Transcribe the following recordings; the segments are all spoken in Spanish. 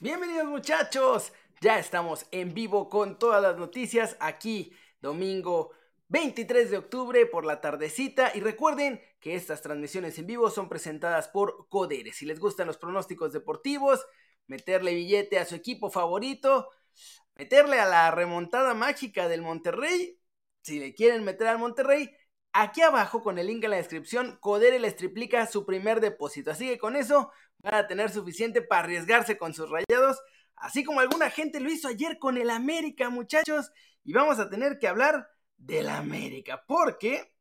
Bienvenidos muchachos, ya estamos en vivo con todas las noticias aquí domingo 23 de octubre por la tardecita. Y recuerden que estas transmisiones en vivo son presentadas por Codere. Si les gustan los pronósticos deportivos, meterle billete a su equipo favorito, meterle a la remontada mágica del Monterrey, si le quieren meter al Monterrey, aquí abajo con el link en la descripción, Codere les triplica su primer depósito. Así que con eso van a tener suficiente para arriesgarse con sus rayados, así como alguna gente lo hizo ayer con el América, muchachos. Y vamos a tener que hablar del América, porque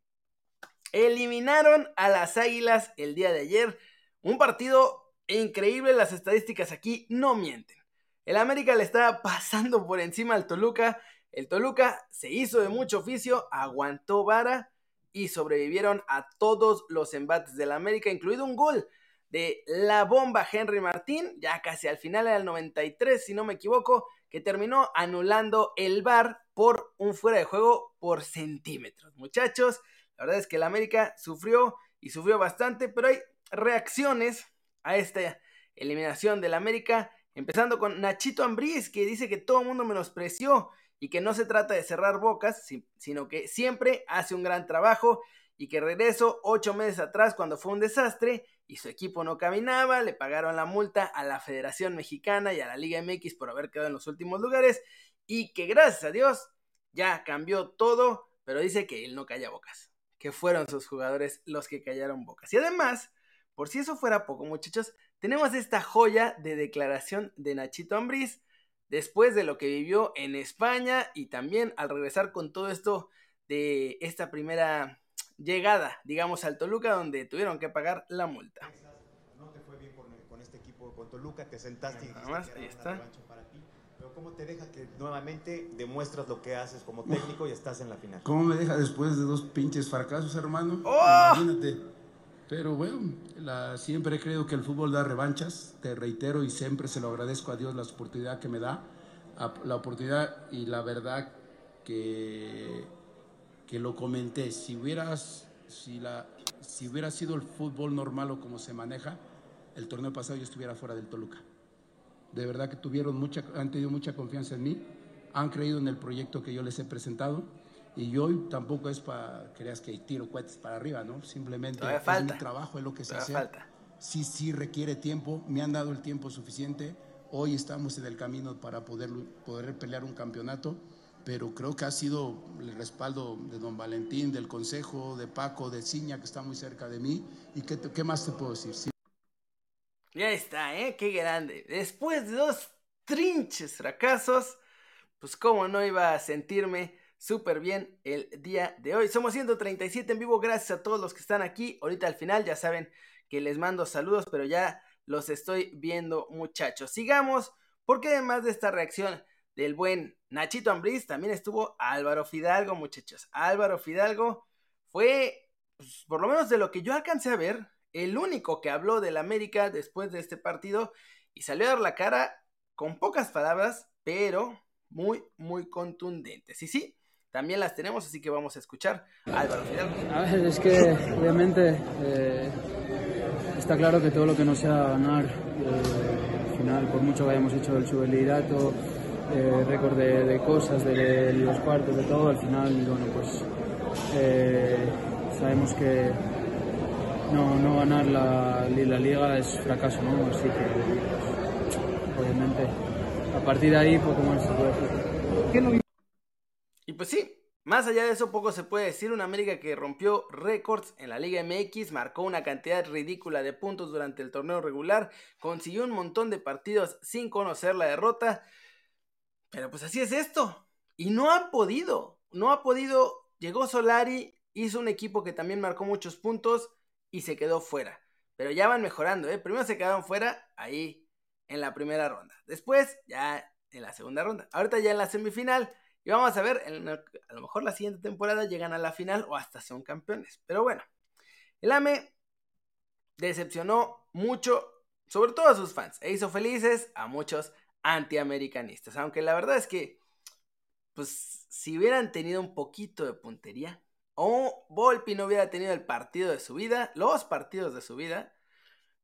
eliminaron a las Águilas el día de ayer. Un partido increíble, las estadísticas aquí no mienten. El América le estaba pasando por encima al Toluca. El Toluca se hizo de mucho oficio, aguantó vara y sobrevivieron a todos los embates del América, incluido un gol de la bomba Henry Martín, ya casi al final era el 93, si no me equivoco, que terminó anulando el VAR por un fuera de juego por centímetros. Muchachos, la verdad es que el América sufrió y sufrió bastante, pero hay reacciones a esta eliminación del América, empezando con Nachito Ambriz, que dice que todo el mundo menospreció y que no se trata de cerrar bocas, sino que siempre hace un gran trabajo y que regresó ocho meses atrás cuando fue un desastre y su equipo no caminaba, le pagaron la multa a la Federación Mexicana y a la Liga MX por haber quedado en los últimos lugares y que gracias a Dios ya cambió todo, pero dice que él no calla bocas, que fueron sus jugadores los que callaron bocas. Y además, por si eso fuera poco muchachos, tenemos esta joya de declaración de Nachito Ambriz después de lo que vivió en España y también al regresar con todo esto de esta primera llegada, digamos, al Toluca, donde tuvieron que pagar la multa. No te fue bien con, este equipo, con Toluca, te sentaste y Nada más, ahí está. para ti. Pero ¿cómo te deja que nuevamente demuestras lo que haces como técnico y estás en la final? ¿Cómo me deja después de dos pinches fracasos, hermano? ¡Oh! Imagínate. Pero bueno, la, siempre he creído que el fútbol da revanchas, te reitero y siempre se lo agradezco a Dios la oportunidad que me da, la oportunidad y la verdad que que lo comenté, si hubieras, si la, si hubiera sido el fútbol normal o como se maneja, el torneo pasado yo estuviera fuera del Toluca. De verdad que tuvieron mucha, han tenido mucha confianza en mí, han creído en el proyecto que yo les he presentado y yo tampoco es para creas que tiro cohetes para arriba, ¿no? Simplemente es mi trabajo, es lo que se hace. Falta. Sí, sí requiere tiempo, me han dado el tiempo suficiente. Hoy estamos en el camino para poder, poder pelear un campeonato pero creo que ha sido el respaldo de don Valentín, del Consejo, de Paco, de Ciña, que está muy cerca de mí. ¿Y qué, qué más te puedo decir? Sí. Ya está, ¿eh? Qué grande. Después de dos trinches fracasos, pues cómo no iba a sentirme súper bien el día de hoy. Somos 137 en vivo, gracias a todos los que están aquí. Ahorita al final ya saben que les mando saludos, pero ya los estoy viendo muchachos. Sigamos, porque además de esta reacción del buen Nachito Ambriz, también estuvo Álvaro Fidalgo, muchachos. Álvaro Fidalgo fue, pues, por lo menos de lo que yo alcancé a ver, el único que habló del América después de este partido y salió a dar la cara con pocas palabras, pero muy, muy contundentes. Y sí, también las tenemos, así que vamos a escuchar a Álvaro Fidalgo. A ver, es que obviamente eh, está claro que todo lo que no sea ganar, eh, al final, por mucho que hayamos hecho el subeliderato, eh, récord de, cosas, de, los cuartos, de todo, al final, bueno, pues eh, sabemos que no, no ganar la, la, liga es fracaso, ¿no? Así que, pues, obviamente, a partir de ahí poco más se puede hacer. Y pues sí, más allá de eso, poco se puede decir. Una América que rompió récords en la Liga MX, marcó una cantidad ridícula de puntos durante el torneo regular, consiguió un montón de partidos sin conocer la derrota. Pero pues así es esto. Y no ha podido. No ha podido. Llegó Solari, hizo un equipo que también marcó muchos puntos y se quedó fuera. Pero ya van mejorando, ¿eh? Primero se quedaron fuera ahí en la primera ronda. Después ya en la segunda ronda. Ahorita ya en la semifinal. Y vamos a ver, a lo mejor la siguiente temporada llegan a la final o hasta son campeones. Pero bueno, el AME decepcionó mucho, sobre todo a sus fans, e hizo felices a muchos antiamericanistas. Aunque la verdad es que, pues, si hubieran tenido un poquito de puntería, o Volpi no hubiera tenido el partido de su vida, los partidos de su vida,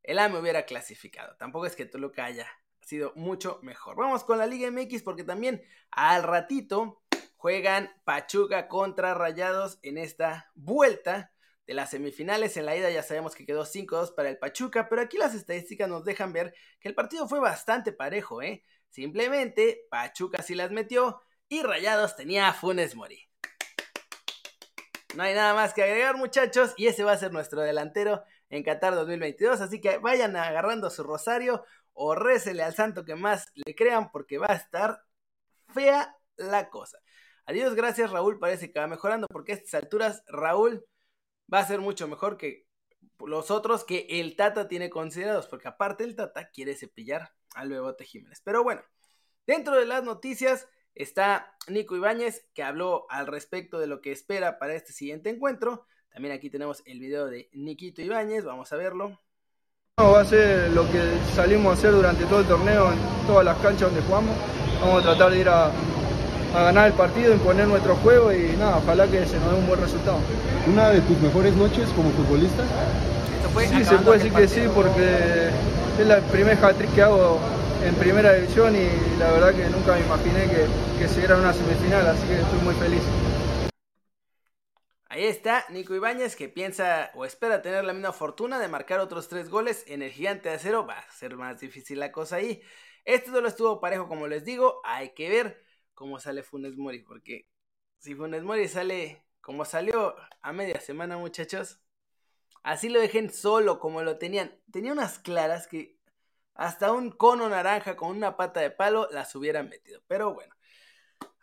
el AME hubiera clasificado. Tampoco es que Toluca haya sido mucho mejor. Vamos con la Liga MX porque también al ratito juegan Pachuca contra Rayados en esta vuelta de las semifinales. En la ida ya sabemos que quedó 5-2 para el Pachuca, pero aquí las estadísticas nos dejan ver que el partido fue bastante parejo, ¿eh? Simplemente Pachuca sí las metió y Rayados tenía Funes Mori. No hay nada más que agregar, muchachos, y ese va a ser nuestro delantero en Qatar 2022. Así que vayan agarrando su rosario o récele al santo que más le crean, porque va a estar fea la cosa. Adiós, gracias Raúl, parece que va mejorando, porque a estas alturas Raúl va a ser mucho mejor que los otros que el Tata tiene considerados, porque aparte el Tata quiere cepillar al Bebote Jiménez. Pero bueno, dentro de las noticias está Nico Ibáñez, que habló al respecto de lo que espera para este siguiente encuentro. También aquí tenemos el video de Niquito Ibáñez, vamos a verlo. Va a ser lo que salimos a hacer durante todo el torneo en todas las canchas donde jugamos. Vamos a tratar de ir a, a ganar el partido, imponer nuestro juego y nada, ojalá que se nos dé un buen resultado. ¿Una de tus mejores noches como futbolista? sí, se puede decir que sí, porque es la primer hat-trick que hago en primera división y la verdad que nunca me imaginé que, que se diera una semifinal, así que estoy muy feliz. Ahí está Nico Ibáñez que piensa o espera tener la misma fortuna de marcar otros tres goles en el gigante de acero. Va a ser más difícil la cosa ahí. Este duelo estuvo parejo, como les digo. Hay que ver cómo sale Funes Mori, porque si Funes Mori sale como salió a media semana, muchachos, así lo dejen solo como lo tenían. Tenía unas claras que hasta un cono naranja con una pata de palo las hubieran metido. Pero bueno,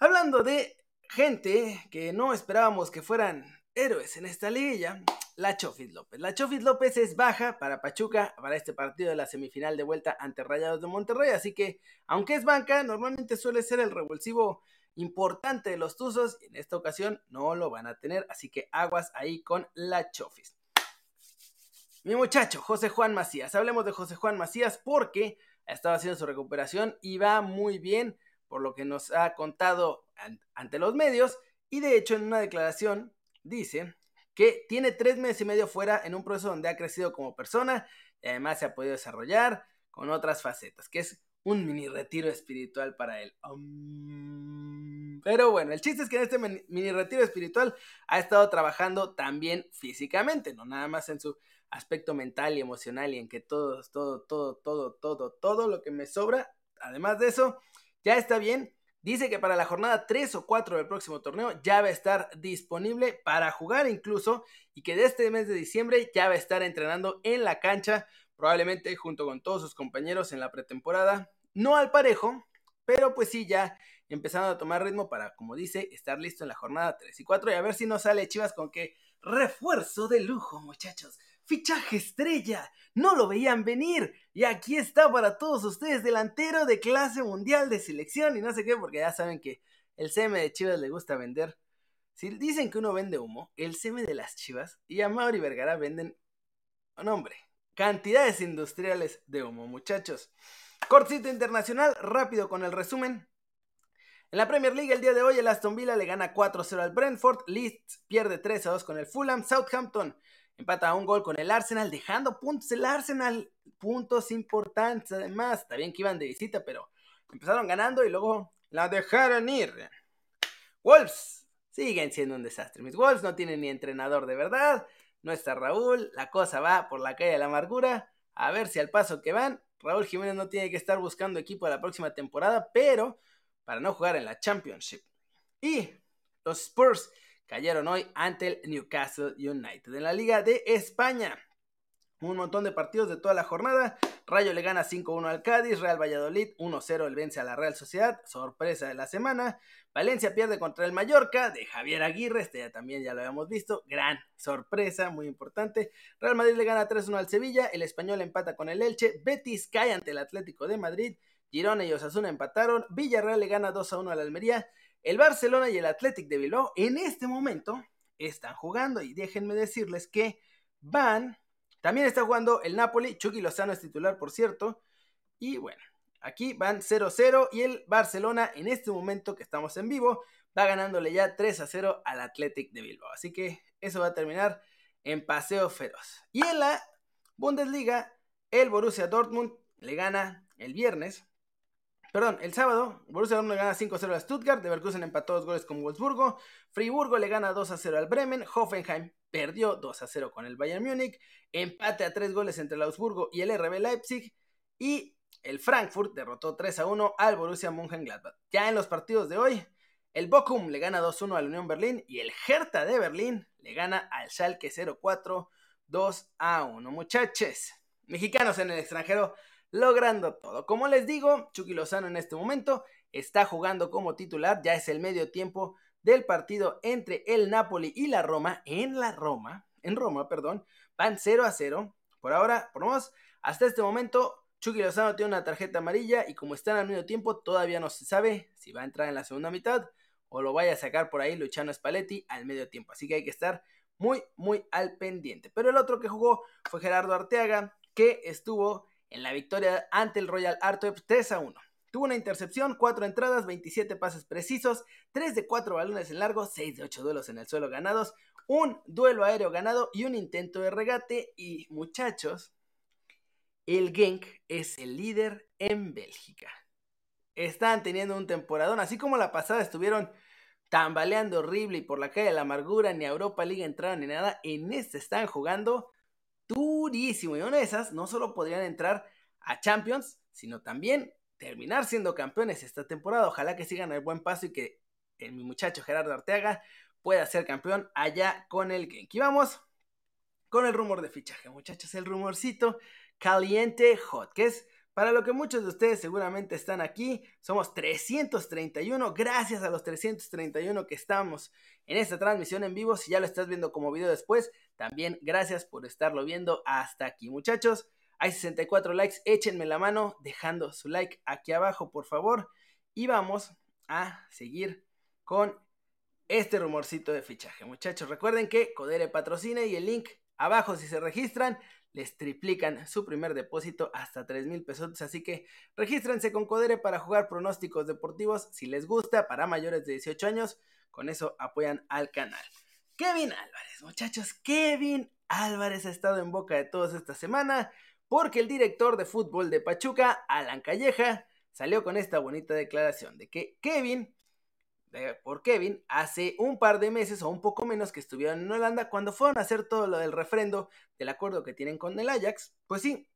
hablando de gente que no esperábamos que fueran héroes en esta liguilla, la Chofis López. La Chofis López es baja para Pachuca para este partido de la semifinal de vuelta ante Rayados de Monterrey, así que aunque es banca, normalmente suele ser el revulsivo importante de los Tuzos, en esta ocasión no lo van a tener, así que aguas ahí con la Chofis. Mi muchacho, José Juan Macías. Hablemos de José Juan Macías porque ha estado haciendo su recuperación y va muy bien, por lo que nos ha contado ante los medios. Y de hecho, en una declaración dice que tiene tres meses y medio fuera en un proceso donde ha crecido como persona y además se ha podido desarrollar con otras facetas, que es un mini retiro espiritual para él. pero bueno, el chiste es que en este mini retiro espiritual ha estado trabajando también físicamente, no nada más en su aspecto mental y emocional y en que todo, todo, todo, todo, todo, todo lo que me sobra, además de eso, ya está bien Dice que para la jornada 3 o 4 del próximo torneo ya va a estar disponible para jugar incluso y que de este mes de diciembre ya va a estar entrenando en la cancha, probablemente junto con todos sus compañeros en la pretemporada. No al parejo, pero pues sí ya empezando a tomar ritmo para, como dice, estar listo en la jornada 3 y 4 y a ver si no sale Chivas con que refuerzo de lujo, muchachos fichaje estrella, no lo veían venir. Y aquí está para todos ustedes, delantero de clase mundial de selección y no sé qué, porque ya saben que el CM de Chivas le gusta vender. Si dicen que uno vende humo, el CM de las Chivas y a Mauri Vergara venden, hombre, cantidades industriales de humo, muchachos. Cortito internacional, rápido con el resumen. En la Premier League el día de hoy el Aston Villa le gana 4-0 al Brentford, Leeds pierde 3-2 con el Fulham, Southampton empata a un gol con el Arsenal, dejando puntos el Arsenal, puntos importantes además, está bien que iban de visita, pero empezaron ganando y luego la dejaron ir. Wolves siguen siendo un desastre. Mis Wolves no tienen ni entrenador de verdad, no está Raúl, la cosa va por la calle de la amargura, a ver si al paso que van, Raúl Jiménez no tiene que estar buscando equipo la próxima temporada, pero para no jugar en la Championship. Y los Spurs cayeron hoy ante el Newcastle United. En la Liga de España, un montón de partidos de toda la jornada. Rayo le gana 5-1 al Cádiz, Real Valladolid 1-0 el vence a la Real Sociedad, sorpresa de la semana. Valencia pierde contra el Mallorca de Javier Aguirre, este ya también ya lo habíamos visto, gran sorpresa, muy importante. Real Madrid le gana 3-1 al Sevilla, el Español empata con el Elche, Betis cae ante el Atlético de Madrid, Girona y Osasuna empataron, Villarreal le gana 2-1 al Almería, el Barcelona y el Athletic de Bilbao en este momento están jugando y déjenme decirles que van, también está jugando el Napoli, Chucky Lozano es titular por cierto, y bueno, aquí van 0-0 y el Barcelona en este momento que estamos en vivo va ganándole ya 3-0 al Athletic de Bilbao, así que eso va a terminar en paseo feroz. Y en la Bundesliga, el Borussia Dortmund le gana el viernes. Perdón, el sábado, Borussia Dortmund le gana 5-0 a Stuttgart, Leverkusen empató dos goles con Wolfsburgo, Friburgo le gana 2-0 al Bremen, Hoffenheim perdió 2-0 con el Bayern Múnich, empate a tres goles entre el Augsburgo y el RB Leipzig, y el Frankfurt derrotó 3-1 al Borussia Mönchengladbach. Ya en los partidos de hoy, el Bochum le gana 2-1 al Unión Berlín y el Hertha de Berlín le gana al Schalke 0-4 2-1. Muchachos, mexicanos en el extranjero logrando todo. Como les digo, Chucky Lozano en este momento está jugando como titular, ya es el medio tiempo del partido entre el Napoli y la Roma, en la Roma, en Roma, perdón, van 0 a 0. Por ahora, por menos, hasta este momento, Chucky Lozano tiene una tarjeta amarilla y como están al medio tiempo, todavía no se sabe si va a entrar en la segunda mitad o lo vaya a sacar por ahí Luciano Spalletti al medio tiempo. Así que hay que estar muy, muy al pendiente. Pero el otro que jugó fue Gerardo Arteaga, que estuvo en la victoria ante el Royal Artweb 3 a 1. Tuvo una intercepción, 4 entradas, 27 pases precisos, 3 de 4 balones en largo, 6 de 8 duelos en el suelo ganados, un duelo aéreo ganado y un intento de regate. Y muchachos, el Genk es el líder en Bélgica. Están teniendo un temporadón, así como la pasada estuvieron tambaleando horrible y por la calle de la amargura, ni a Europa League entraron ni nada. En este están jugando durísimo. Y una de esas no solo podrían entrar a Champions, sino también terminar siendo campeones esta temporada. Ojalá que sigan el buen paso y que mi muchacho Gerardo Arteaga pueda ser campeón allá con el Genk. Y vamos con el rumor de fichaje, muchachos. El rumorcito caliente hot, que es para lo que muchos de ustedes seguramente están aquí. Somos 331. Gracias a los 331 que estamos en esta transmisión en vivo. Si ya lo estás viendo como video después, también gracias por estarlo viendo hasta aquí, muchachos. Hay 64 likes, échenme la mano dejando su like aquí abajo, por favor. Y vamos a seguir con este rumorcito de fichaje, muchachos. Recuerden que Codere patrocina y el link abajo si se registran les triplican su primer depósito hasta 3 mil pesos. Así que regístrense con Codere para jugar pronósticos deportivos si les gusta para mayores de 18 años. Con eso apoyan al canal. Kevin Álvarez, muchachos, Kevin Álvarez ha estado en boca de todos esta semana porque el director de fútbol de Pachuca, Alan Calleja, salió con esta bonita declaración de que Kevin, por Kevin, hace un par de meses o un poco menos que estuvieron en Holanda cuando fueron a hacer todo lo del refrendo del acuerdo que tienen con el Ajax, pues sí,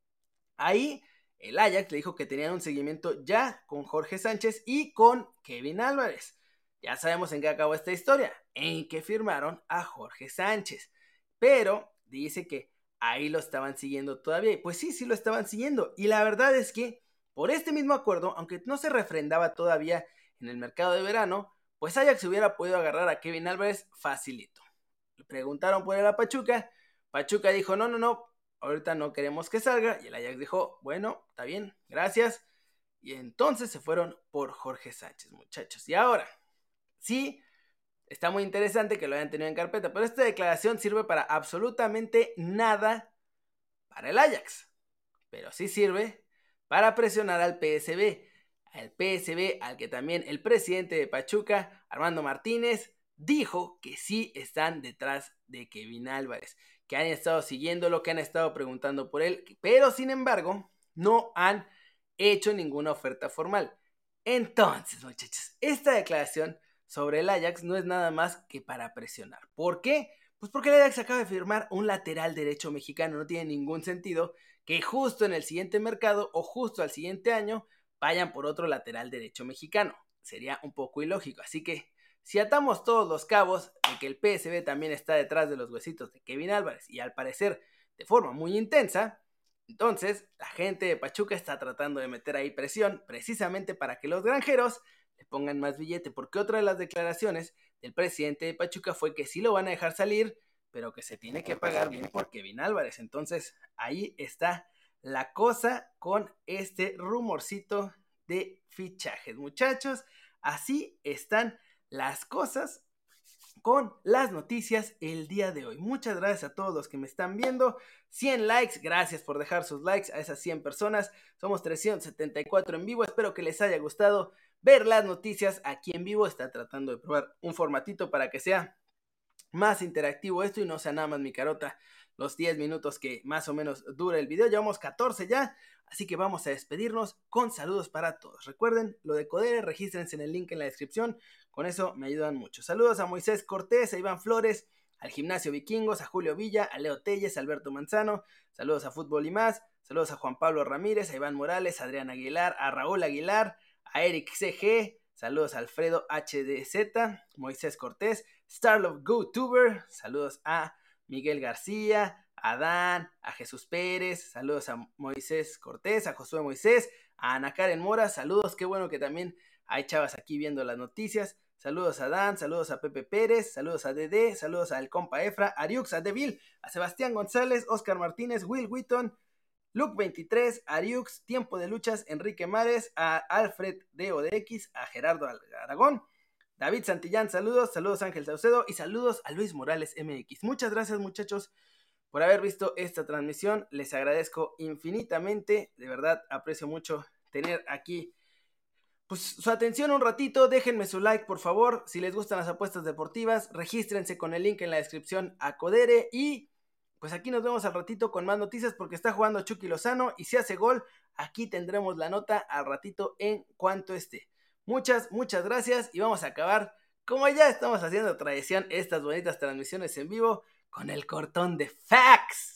ahí el Ajax le dijo que tenían un seguimiento ya con Jorge Sánchez y con Kevin Álvarez. Ya sabemos en qué acabó esta historia, en que firmaron a Jorge Sánchez. Pero dice que ahí lo estaban siguiendo todavía. Pues sí, sí lo estaban siguiendo. Y la verdad es que por este mismo acuerdo, aunque no se refrendaba todavía en el mercado de verano, pues Ajax hubiera podido agarrar a Kevin Álvarez facilito. Le preguntaron por él a Pachuca. Pachuca dijo, no, no, no, ahorita no queremos que salga. Y el Ajax dijo, bueno, está bien, gracias. Y entonces se fueron por Jorge Sánchez, muchachos. Y ahora, Sí, está muy interesante que lo hayan tenido en carpeta, pero esta declaración sirve para absolutamente nada para el Ajax. Pero sí sirve para presionar al PSB. Al PSB al que también el presidente de Pachuca, Armando Martínez, dijo que sí están detrás de Kevin Álvarez, que han estado siguiendo lo que han estado preguntando por él, pero sin embargo no han hecho ninguna oferta formal. Entonces, muchachos, esta declaración sobre el Ajax no es nada más que para presionar. ¿Por qué? Pues porque el Ajax acaba de firmar un lateral derecho mexicano. No tiene ningún sentido que justo en el siguiente mercado o justo al siguiente año vayan por otro lateral derecho mexicano. Sería un poco ilógico. Así que si atamos todos los cabos de que el PSB también está detrás de los huesitos de Kevin Álvarez y al parecer de forma muy intensa, entonces la gente de Pachuca está tratando de meter ahí presión precisamente para que los granjeros le pongan más billete, porque otra de las declaraciones del presidente de Pachuca fue que sí lo van a dejar salir, pero que se tiene que pagar bien por Kevin Álvarez. Entonces, ahí está la cosa con este rumorcito de fichajes. Muchachos, así están las cosas con las noticias el día de hoy. Muchas gracias a todos los que me están viendo. 100 likes, gracias por dejar sus likes a esas 100 personas. Somos 374 en vivo. Espero que les haya gustado ver las noticias aquí en vivo. Está tratando de probar un formatito para que sea más interactivo esto y no sea nada más mi carota los 10 minutos que más o menos dura el video. Llevamos 14 ya, así que vamos a despedirnos con saludos para todos. Recuerden lo de Codere, regístrense en el link en la descripción, con eso me ayudan mucho. Saludos a Moisés Cortés, a Iván Flores, al Gimnasio Vikingos, a Julio Villa, a Leo Telles, a Alberto Manzano, saludos a Fútbol y más, saludos a Juan Pablo Ramírez, a Iván Morales, a Adrián Aguilar, a Raúl Aguilar, a Eric CG, saludos a Alfredo HDZ, Moisés Cortés, Starlove GoTuber, saludos a Miguel García, a Dan, a Jesús Pérez, saludos a Moisés Cortés, a Josué Moisés, a Ana Karen Mora, saludos, qué bueno que también hay chavas aquí viendo las noticias, saludos a Dan, saludos a Pepe Pérez, saludos a Dede, saludos al compa Efra, a Ariux, a Devil, a Sebastián González, Oscar Martínez, Will Witton, Luke 23, Ariux, Tiempo de Luchas, Enrique Mares, a Alfred de ODX, a Gerardo Aragón, David Santillán, saludos, saludos Ángel Saucedo y saludos a Luis Morales MX. Muchas gracias muchachos por haber visto esta transmisión. Les agradezco infinitamente, de verdad aprecio mucho tener aquí pues, su atención un ratito. Déjenme su like por favor. Si les gustan las apuestas deportivas, regístrense con el link en la descripción a Codere y pues aquí nos vemos al ratito con más noticias porque está jugando Chucky Lozano y si hace gol, aquí tendremos la nota al ratito en cuanto esté. Muchas, muchas gracias y vamos a acabar, como ya estamos haciendo tradición, estas bonitas transmisiones en vivo con el cortón de Facts.